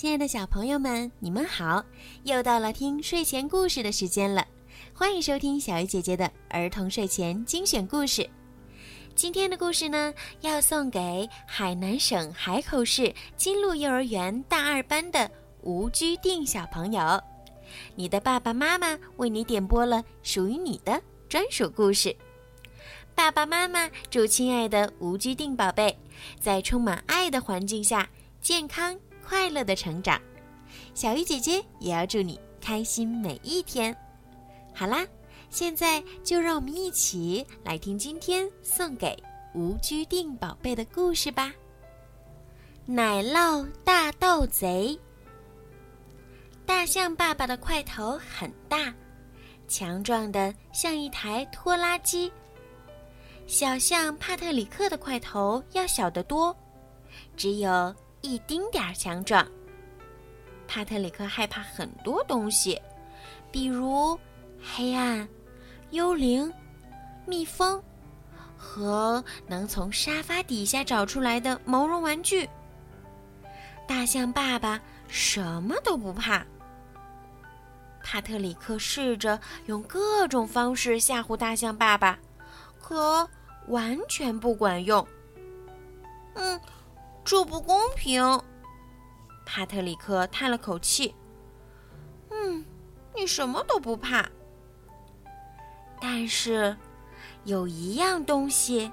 亲爱的小朋友们，你们好！又到了听睡前故事的时间了，欢迎收听小鱼姐姐的儿童睡前精选故事。今天的故事呢，要送给海南省海口市金鹿幼儿园大二班的吴居定小朋友。你的爸爸妈妈为你点播了属于你的专属故事。爸爸妈妈祝亲爱的吴居定宝贝在充满爱的环境下健康。快乐的成长，小鱼姐姐也要祝你开心每一天。好啦，现在就让我们一起来听今天送给吴居定宝贝的故事吧。奶酪大盗贼。大象爸爸的块头很大，强壮的像一台拖拉机。小象帕特里克的块头要小得多，只有。一丁点儿强壮。帕特里克害怕很多东西，比如黑暗、幽灵、蜜蜂和能从沙发底下找出来的毛绒玩具。大象爸爸什么都不怕。帕特里克试着用各种方式吓唬大象爸爸，可完全不管用。嗯。这不公平，帕特里克叹了口气。嗯，你什么都不怕，但是有一样东西，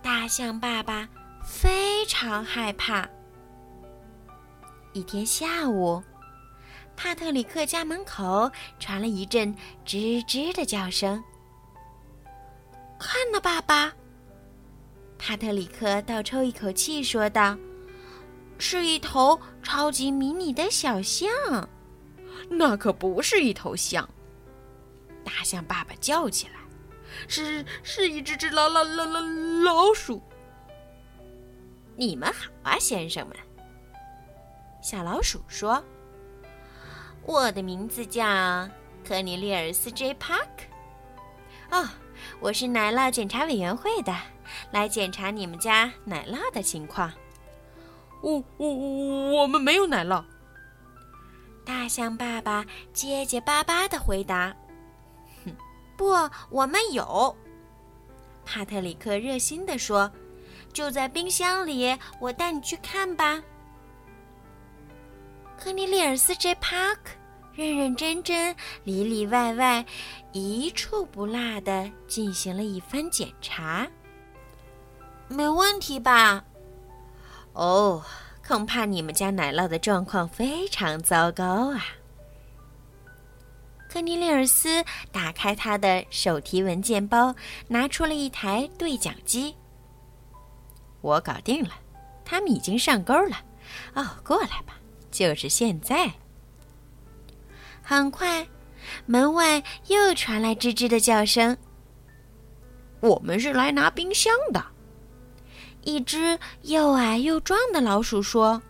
大象爸爸非常害怕。一天下午，帕特里克家门口传了一阵吱吱的叫声。看呐，爸爸。帕特里克倒抽一口气，说道：“是一头超级迷你的小象，那可不是一头象。”大象爸爸叫起来：“是是一只只老老老老老鼠。”你们好啊，先生们。小老鼠说：“我的名字叫科尼利尔斯 ·J· 帕克。哦，我是奶酪检查委员会的。”来检查你们家奶酪的情况。我我我们没有奶酪。大象爸爸结结巴巴的回答：“哼，不，我们有。”帕特里克热心的说：“就在冰箱里，我带你去看吧。”科尼利尔斯 ·J· 帕克认认真真、里里外外、一处不落的进行了一番检查。没问题吧？哦，恐怕你们家奶酪的状况非常糟糕啊！科尼利尔斯打开他的手提文件包，拿出了一台对讲机。我搞定了，他们已经上钩了。哦，过来吧，就是现在。很快，门外又传来吱吱的叫声。我们是来拿冰箱的。一只又矮又壮的老鼠说：“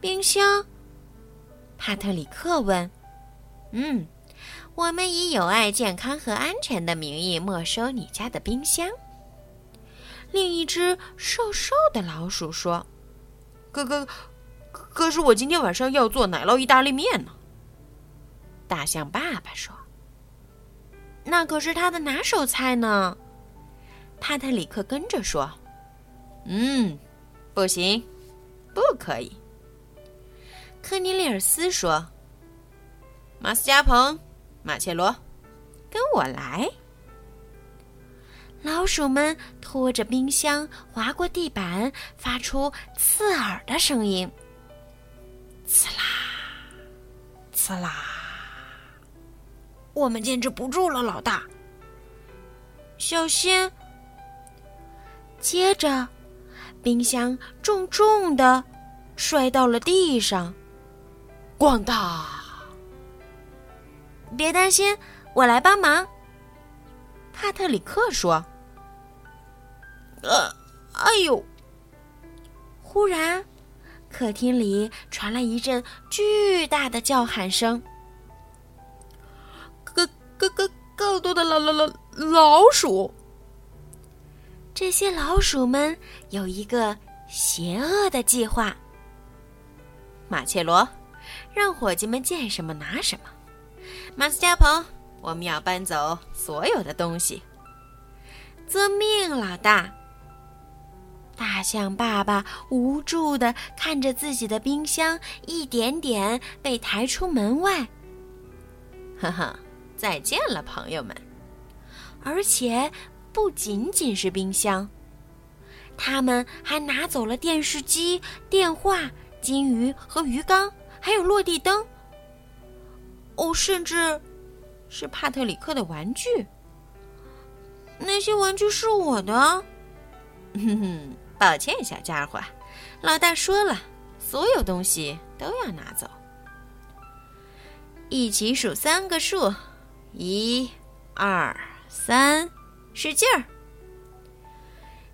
冰箱。”帕特里克问：“嗯，我们以有爱、健康和安全的名义没收你家的冰箱。”另一只瘦瘦的老鼠说：“哥哥，可是我今天晚上要做奶酪意大利面呢。”大象爸爸说：“那可是他的拿手菜呢。”帕特里克跟着说。嗯，不行，不可以。科尼利尔斯说：“马斯加蓬，马切罗，跟我来。”老鼠们拖着冰箱划过地板，发出刺耳的声音。刺啦，刺啦！我们坚持不住了，老大，小心！接着。冰箱重重的摔到了地上，咣当！别担心，我来帮忙。帕特里克说：“呃，哎呦！”忽然，客厅里传来一阵巨大的叫喊声，“更、更、更、多的老、老、老老鼠！”这些老鼠们有一个邪恶的计划。马切罗，让伙计们见什么拿什么。马斯加鹏，我们要搬走所有的东西。遵命，老大。大象爸爸无助的看着自己的冰箱一点点被抬出门外。呵呵，再见了，朋友们。而且不仅仅是冰箱，他们还拿走了电视机、电话、金鱼和鱼缸，还有落地灯。哦，甚至是帕特里克的玩具。那些玩具是我的。哼哼。抱歉，小家伙，老大说了，所有东西都要拿走。一起数三个数，一、二、三，使劲儿！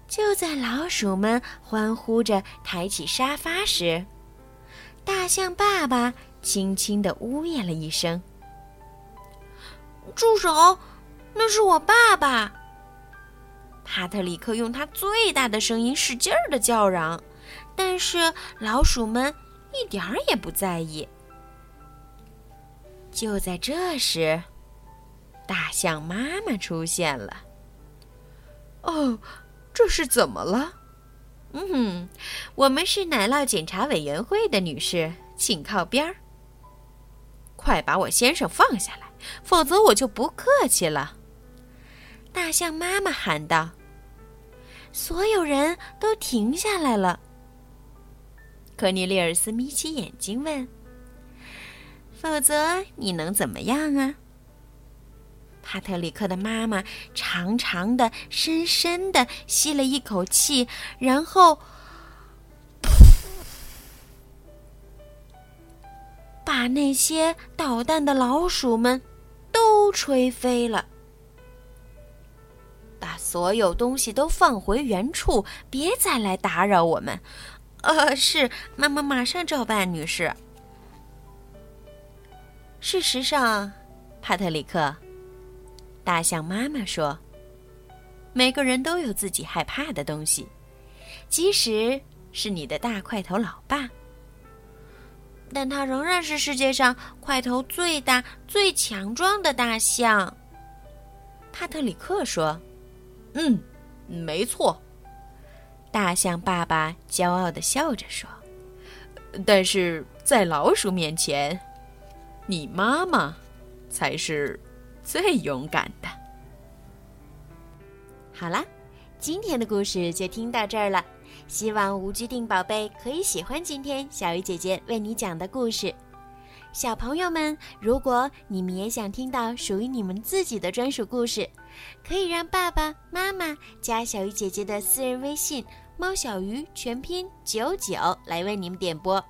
就在老鼠们欢呼着抬起沙发时，大象爸爸轻轻的呜咽了一声：“住手！那是我爸爸。”帕特里克用他最大的声音使劲儿的叫嚷，但是老鼠们一点儿也不在意。就在这时，大象妈妈出现了。“哦，这是怎么了？”“嗯哼，我们是奶酪检查委员会的女士，请靠边儿。快把我先生放下来，否则我就不客气了。”大象妈妈喊道。所有人都停下来了。科尼利尔斯眯起眼睛问：“否则你能怎么样啊？”帕特里克的妈妈长长的、深深的吸了一口气，然后，把那些捣蛋的老鼠们都吹飞了。把所有东西都放回原处，别再来打扰我们。呃，是妈妈，马上照办，女士。事实上，帕特里克，大象妈妈说：“每个人都有自己害怕的东西，即使是你的大块头老爸，但他仍然是世界上块头最大、最强壮的大象。”帕特里克说。嗯，没错。大象爸爸骄傲的笑着说：“但是在老鼠面前，你妈妈才是最勇敢的。”好了，今天的故事就听到这儿了。希望无拘定宝贝可以喜欢今天小鱼姐姐为你讲的故事。小朋友们，如果你们也想听到属于你们自己的专属故事，可以让爸爸妈妈加小鱼姐姐的私人微信“猫小鱼”全拼九九来为你们点播。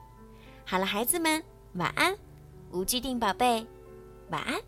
好了，孩子们，晚安，无拘定宝贝，晚安。